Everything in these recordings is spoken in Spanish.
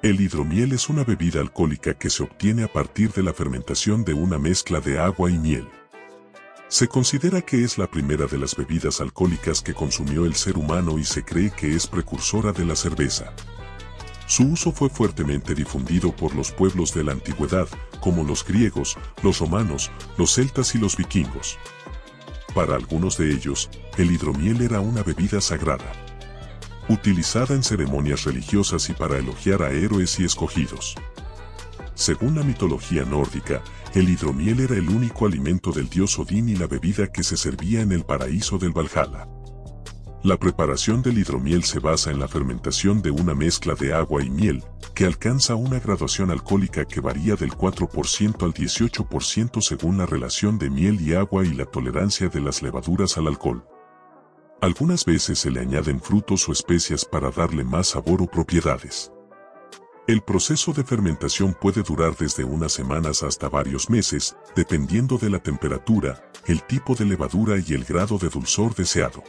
El hidromiel es una bebida alcohólica que se obtiene a partir de la fermentación de una mezcla de agua y miel. Se considera que es la primera de las bebidas alcohólicas que consumió el ser humano y se cree que es precursora de la cerveza. Su uso fue fuertemente difundido por los pueblos de la antigüedad, como los griegos, los romanos, los celtas y los vikingos. Para algunos de ellos, el hidromiel era una bebida sagrada, utilizada en ceremonias religiosas y para elogiar a héroes y escogidos. Según la mitología nórdica, el hidromiel era el único alimento del dios Odín y la bebida que se servía en el paraíso del Valhalla. La preparación del hidromiel se basa en la fermentación de una mezcla de agua y miel, que alcanza una graduación alcohólica que varía del 4% al 18% según la relación de miel y agua y la tolerancia de las levaduras al alcohol. Algunas veces se le añaden frutos o especias para darle más sabor o propiedades. El proceso de fermentación puede durar desde unas semanas hasta varios meses, dependiendo de la temperatura, el tipo de levadura y el grado de dulzor deseado.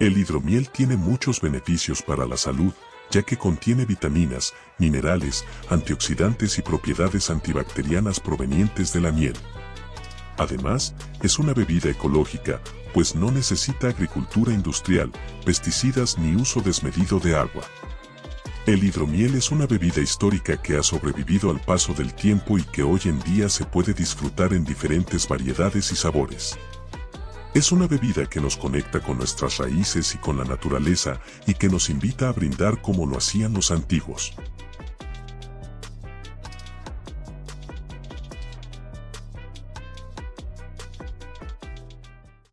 El hidromiel tiene muchos beneficios para la salud, ya que contiene vitaminas, minerales, antioxidantes y propiedades antibacterianas provenientes de la miel. Además, es una bebida ecológica, pues no necesita agricultura industrial, pesticidas ni uso desmedido de agua. El hidromiel es una bebida histórica que ha sobrevivido al paso del tiempo y que hoy en día se puede disfrutar en diferentes variedades y sabores. Es una bebida que nos conecta con nuestras raíces y con la naturaleza y que nos invita a brindar como lo hacían los antiguos.